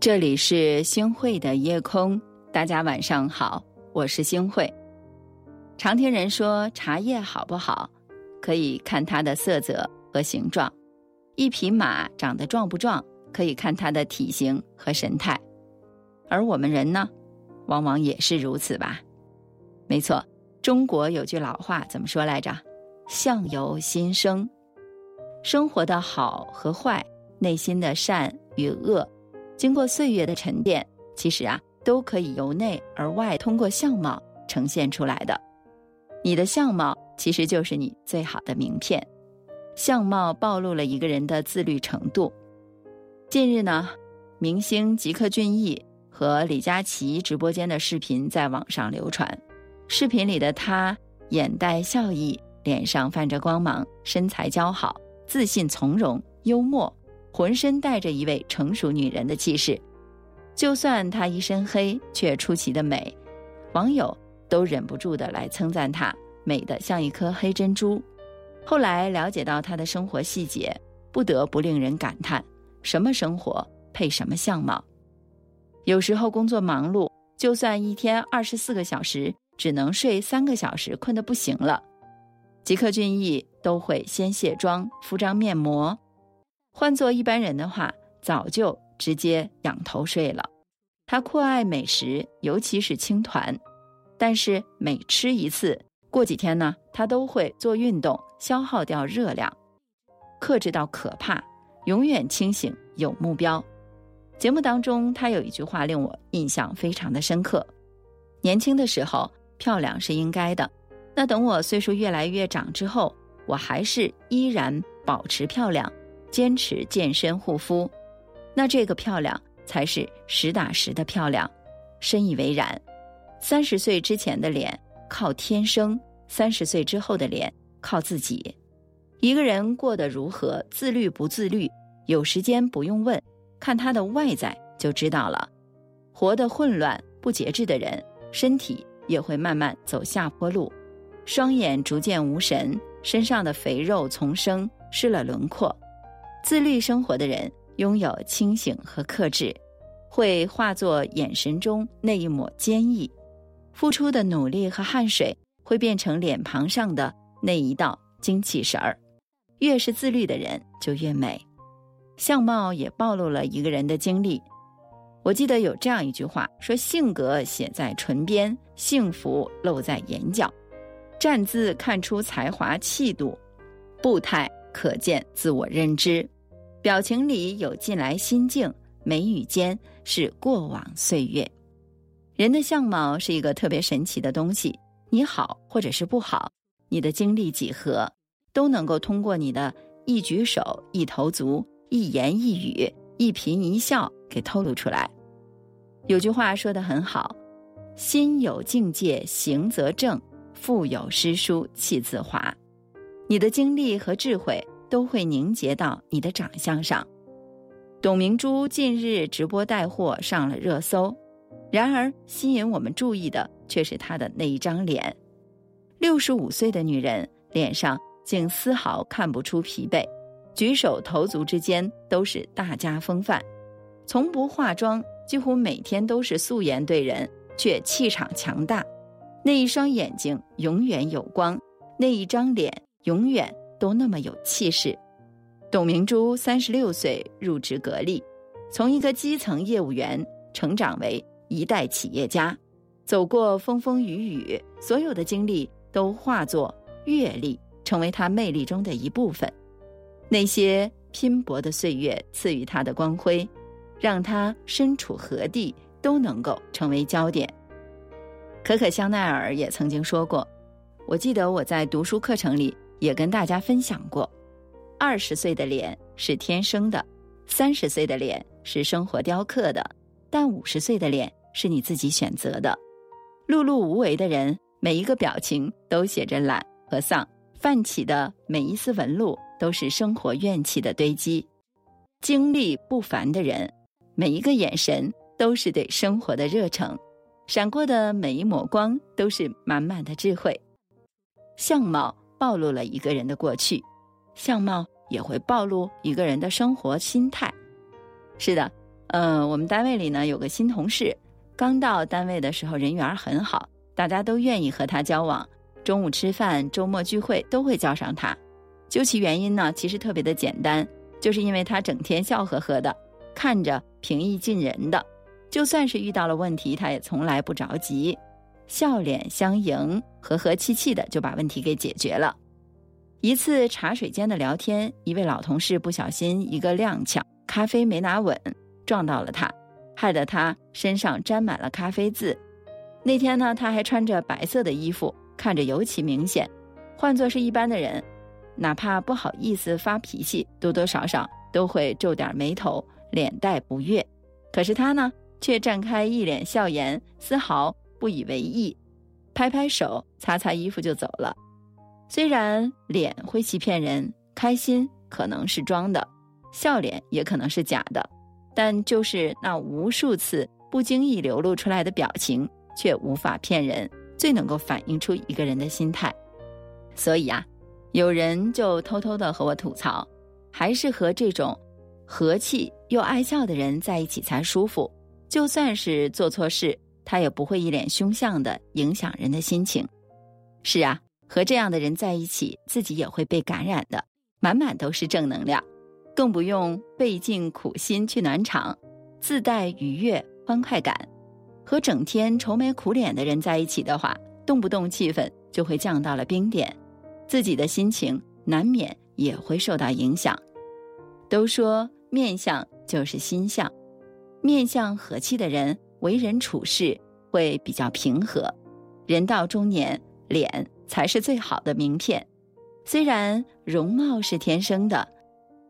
这里是星汇的夜空，大家晚上好，我是星汇。常听人说茶叶好不好，可以看它的色泽和形状；一匹马长得壮不壮，可以看它的体型和神态。而我们人呢，往往也是如此吧？没错，中国有句老话怎么说来着？“相由心生”。生活的好和坏，内心的善与恶，经过岁月的沉淀，其实啊，都可以由内而外通过相貌呈现出来的。你的相貌其实就是你最好的名片，相貌暴露了一个人的自律程度。近日呢，明星吉克隽逸和李佳琦直播间的视频在网上流传，视频里的他眼带笑意，脸上泛着光芒，身材姣好。自信从容、幽默，浑身带着一位成熟女人的气势。就算她一身黑，却出奇的美，网友都忍不住的来称赞她美得像一颗黑珍珠。后来了解到她的生活细节，不得不令人感叹：什么生活配什么相貌？有时候工作忙碌，就算一天二十四个小时，只能睡三个小时，困得不行了。吉克隽逸都会先卸妆、敷张面膜，换做一般人的话，早就直接仰头睡了。他酷爱美食，尤其是青团，但是每吃一次，过几天呢，他都会做运动，消耗掉热量，克制到可怕，永远清醒有目标。节目当中，他有一句话令我印象非常的深刻：年轻的时候漂亮是应该的。那等我岁数越来越长之后，我还是依然保持漂亮，坚持健身护肤，那这个漂亮才是实打实的漂亮，深以为然。三十岁之前的脸靠天生，三十岁之后的脸靠自己。一个人过得如何，自律不自律，有时间不用问，看他的外在就知道了。活得混乱不节制的人，身体也会慢慢走下坡路。双眼逐渐无神，身上的肥肉丛生，失了轮廓。自律生活的人拥有清醒和克制，会化作眼神中那一抹坚毅。付出的努力和汗水会变成脸庞上的那一道精气神儿。越是自律的人就越美，相貌也暴露了一个人的经历。我记得有这样一句话说：“性格写在唇边，幸福露在眼角。”站姿看出才华气度，步态可见自我认知，表情里有近来心境，眉宇间是过往岁月。人的相貌是一个特别神奇的东西，你好或者是不好，你的经历几何，都能够通过你的一举手、一投足、一言一语、一颦一笑给透露出来。有句话说的很好：“心有境界，行则正。”腹有诗书气自华，你的经历和智慧都会凝结到你的长相上。董明珠近日直播带货上了热搜，然而吸引我们注意的却是她的那一张脸。六十五岁的女人脸上竟丝毫看不出疲惫，举手投足之间都是大家风范，从不化妆，几乎每天都是素颜对人，却气场强大。那一双眼睛永远有光，那一张脸永远都那么有气势。董明珠三十六岁入职格力，从一个基层业务员成长为一代企业家，走过风风雨雨，所有的经历都化作阅历，成为她魅力中的一部分。那些拼搏的岁月赐予她的光辉，让她身处何地都能够成为焦点。可可香奈儿也曾经说过，我记得我在读书课程里也跟大家分享过，二十岁的脸是天生的，三十岁的脸是生活雕刻的，但五十岁的脸是你自己选择的。碌碌无为的人，每一个表情都写着懒和丧，泛起的每一丝纹路都是生活怨气的堆积。经历不凡的人，每一个眼神都是对生活的热诚。闪过的每一抹光都是满满的智慧。相貌暴露了一个人的过去，相貌也会暴露一个人的生活心态。是的，呃，我们单位里呢有个新同事，刚到单位的时候人缘很好，大家都愿意和他交往，中午吃饭、周末聚会都会叫上他。究其原因呢，其实特别的简单，就是因为他整天笑呵呵的，看着平易近人的，就算是遇到了问题，他也从来不着急，笑脸相迎，和和气气的就把问题给解决了。一次茶水间的聊天，一位老同事不小心一个踉跄，咖啡没拿稳，撞到了他，害得他身上沾满了咖啡渍。那天呢，他还穿着白色的衣服，看着尤其明显。换做是一般的人。哪怕不好意思发脾气，多多少少都会皱点眉头，脸带不悦。可是他呢，却绽开一脸笑颜，丝毫不以为意，拍拍手，擦擦衣服就走了。虽然脸会欺骗人，开心可能是装的，笑脸也可能是假的，但就是那无数次不经意流露出来的表情，却无法骗人，最能够反映出一个人的心态。所以啊。有人就偷偷的和我吐槽，还是和这种和气又爱笑的人在一起才舒服。就算是做错事，他也不会一脸凶相的影响人的心情。是啊，和这样的人在一起，自己也会被感染的，满满都是正能量，更不用费尽苦心去暖场，自带愉悦欢快感。和整天愁眉苦脸的人在一起的话，动不动气氛就会降到了冰点。自己的心情难免也会受到影响。都说面相就是心相，面相和气的人为人处事会比较平和。人到中年，脸才是最好的名片。虽然容貌是天生的，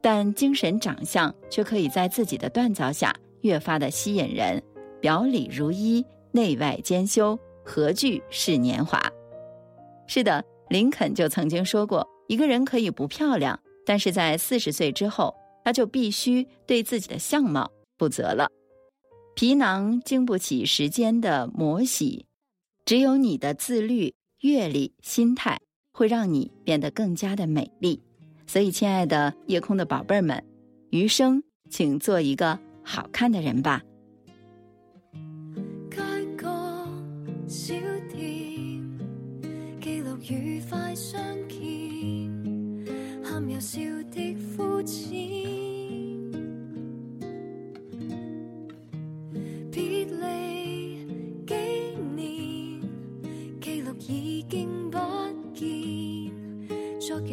但精神长相却可以在自己的锻造下越发的吸引人。表里如一，内外兼修，何惧是年华？是的。林肯就曾经说过：“一个人可以不漂亮，但是在四十岁之后，他就必须对自己的相貌负责了。皮囊经不起时间的磨洗，只有你的自律、阅历、心态，会让你变得更加的美丽。所以，亲爱的夜空的宝贝儿们，余生请做一个好看的人吧。”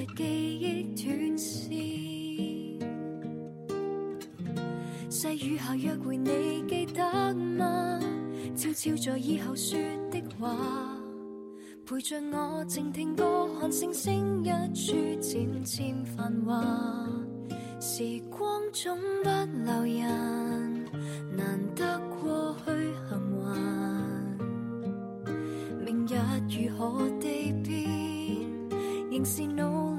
日记忆断线。细雨下约会，你记得吗？悄悄在以后说的话。陪着我静听歌，看星星一处渐渐繁华。时光总不留人，难得过去幸还。明日如何地变，仍是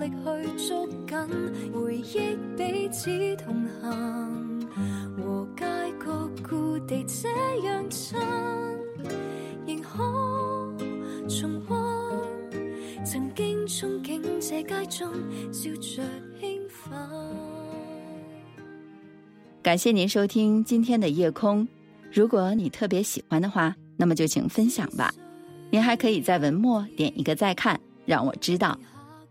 力去捉紧回忆，彼此同行。和街角故地这样亲，仍可。重温曾经憧憬这街中笑着兴奋。感谢您收听今天的夜空。如果你特别喜欢的话，那么就请分享吧。您还可以在文末点一个再看，让我知道。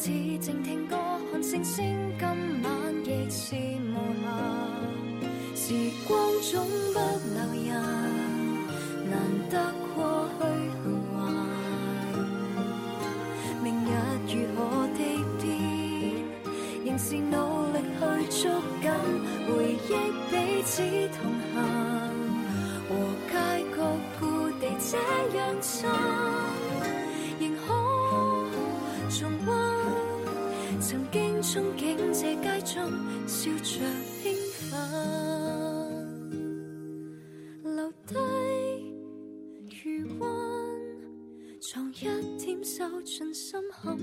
似静听歌，看星星，今晚亦是无限。时光总不留人，难得过去幸还。明日如何地变，仍是努力去捉紧回忆，彼此同行。和街角故地这样亲，曾经憧憬这街中笑着兴奋，留低余温，藏一点手进心坎。